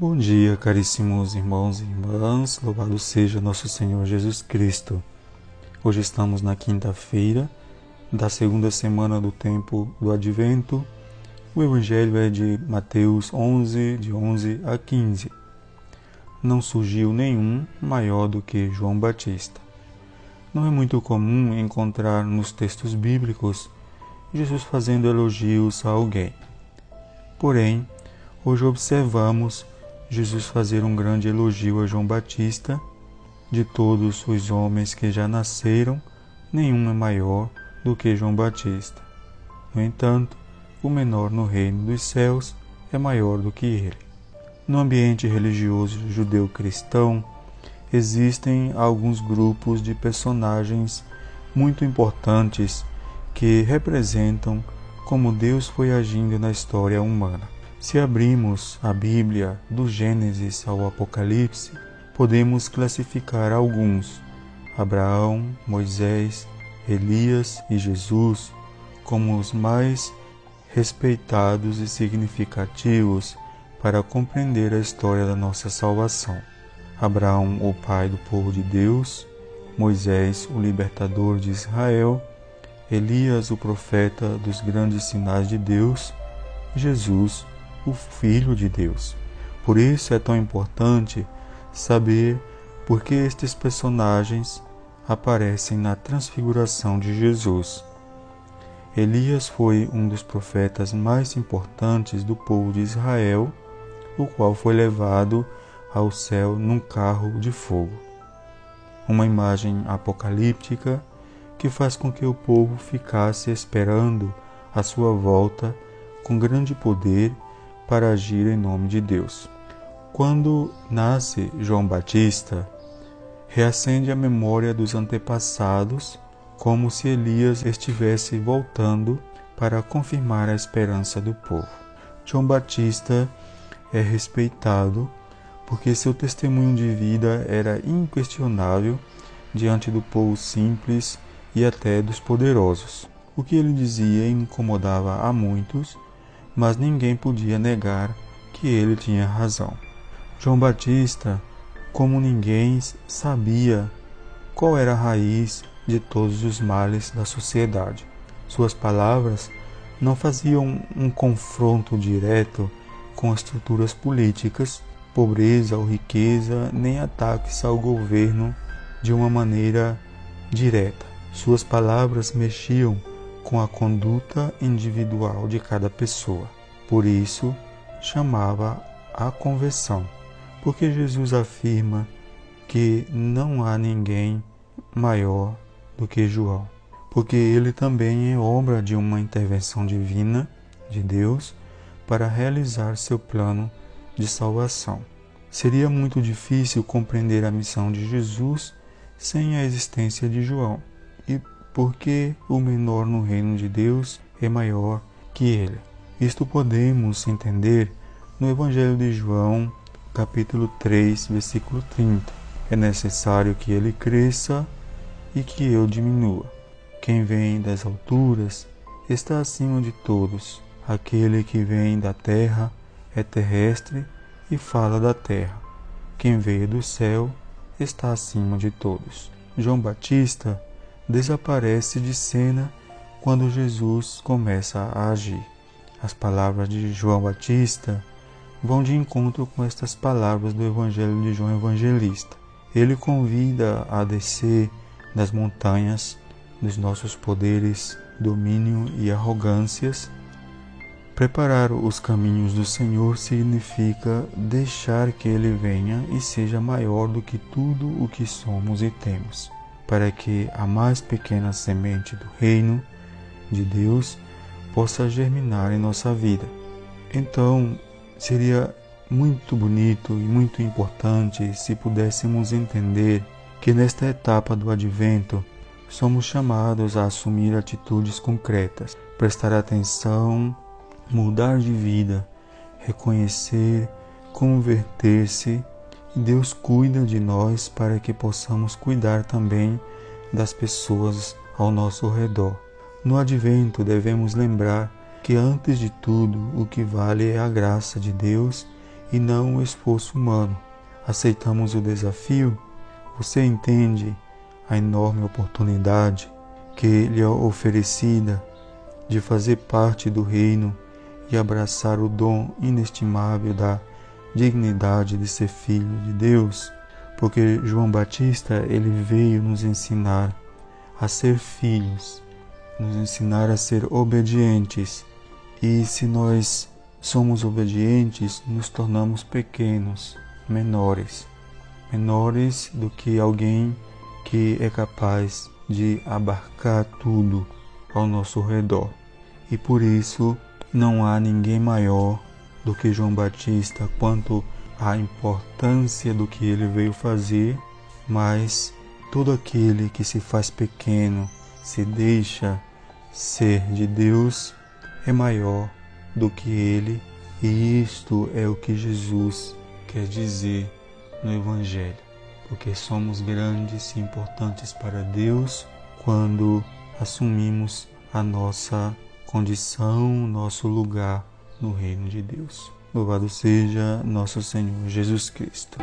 Bom dia, caríssimos irmãos e irmãs, louvado seja nosso Senhor Jesus Cristo. Hoje estamos na quinta-feira da segunda semana do tempo do Advento. O Evangelho é de Mateus 11, de 11 a 15. Não surgiu nenhum maior do que João Batista. Não é muito comum encontrar nos textos bíblicos Jesus fazendo elogios a alguém. Porém, hoje observamos Jesus fazer um grande elogio a João Batista. De todos os homens que já nasceram, nenhum é maior do que João Batista. No entanto, o menor no reino dos céus é maior do que ele. No ambiente religioso judeu-cristão, existem alguns grupos de personagens muito importantes que representam como Deus foi agindo na história humana. Se abrimos a Bíblia do Gênesis ao Apocalipse, podemos classificar alguns: Abraão, Moisés, Elias e Jesus como os mais respeitados e significativos para compreender a história da nossa salvação. Abraão, o pai do povo de Deus, Moisés, o libertador de Israel, Elias, o profeta dos grandes sinais de Deus, Jesus, o Filho de Deus. Por isso é tão importante saber por que estes personagens aparecem na transfiguração de Jesus. Elias foi um dos profetas mais importantes do povo de Israel, o qual foi levado ao céu num carro de fogo. Uma imagem apocalíptica que faz com que o povo ficasse esperando a sua volta com grande poder para agir em nome de Deus. Quando nasce João Batista, reacende a memória dos antepassados, como se Elias estivesse voltando para confirmar a esperança do povo. João Batista é respeitado porque seu testemunho de vida era inquestionável diante do povo simples e até dos poderosos. O que ele dizia incomodava a muitos mas ninguém podia negar que ele tinha razão. João Batista, como ninguém, sabia qual era a raiz de todos os males da sociedade. Suas palavras não faziam um confronto direto com estruturas políticas, pobreza ou riqueza, nem ataques ao governo de uma maneira direta. Suas palavras mexiam com a conduta individual de cada pessoa. Por isso, chamava a conversão, porque Jesus afirma que não há ninguém maior do que João, porque ele também é obra de uma intervenção divina de Deus para realizar seu plano de salvação. Seria muito difícil compreender a missão de Jesus sem a existência de João. E porque o menor no reino de Deus é maior que ele. Isto podemos entender no Evangelho de João, capítulo 3, versículo 30. É necessário que ele cresça e que eu diminua. Quem vem das alturas está acima de todos. Aquele que vem da terra é terrestre e fala da terra. Quem veio do céu está acima de todos. João Batista desaparece de cena quando Jesus começa a agir. As palavras de João Batista vão de encontro com estas palavras do Evangelho de João Evangelista. Ele convida a descer das montanhas dos nossos poderes, domínio e arrogâncias. Preparar os caminhos do Senhor significa deixar que Ele venha e seja maior do que tudo o que somos e temos para que a mais pequena semente do reino de Deus possa germinar em nossa vida. Então, seria muito bonito e muito importante se pudéssemos entender que nesta etapa do advento somos chamados a assumir atitudes concretas, prestar atenção, mudar de vida, reconhecer, converter-se Deus cuida de nós para que possamos cuidar também das pessoas ao nosso redor. No advento devemos lembrar que antes de tudo o que vale é a graça de Deus e não o esforço humano. Aceitamos o desafio? Você entende a enorme oportunidade que lhe é oferecida de fazer parte do reino e abraçar o dom inestimável da dignidade de ser filho de Deus, porque João Batista ele veio nos ensinar a ser filhos, nos ensinar a ser obedientes. E se nós somos obedientes, nos tornamos pequenos, menores, menores do que alguém que é capaz de abarcar tudo ao nosso redor. E por isso não há ninguém maior do que João Batista quanto à importância do que ele veio fazer, mas todo aquele que se faz pequeno, se deixa ser de Deus, é maior do que ele, e isto é o que Jesus quer dizer no Evangelho, porque somos grandes e importantes para Deus quando assumimos a nossa condição, nosso lugar no reino de Deus. Louvado seja nosso Senhor Jesus Cristo.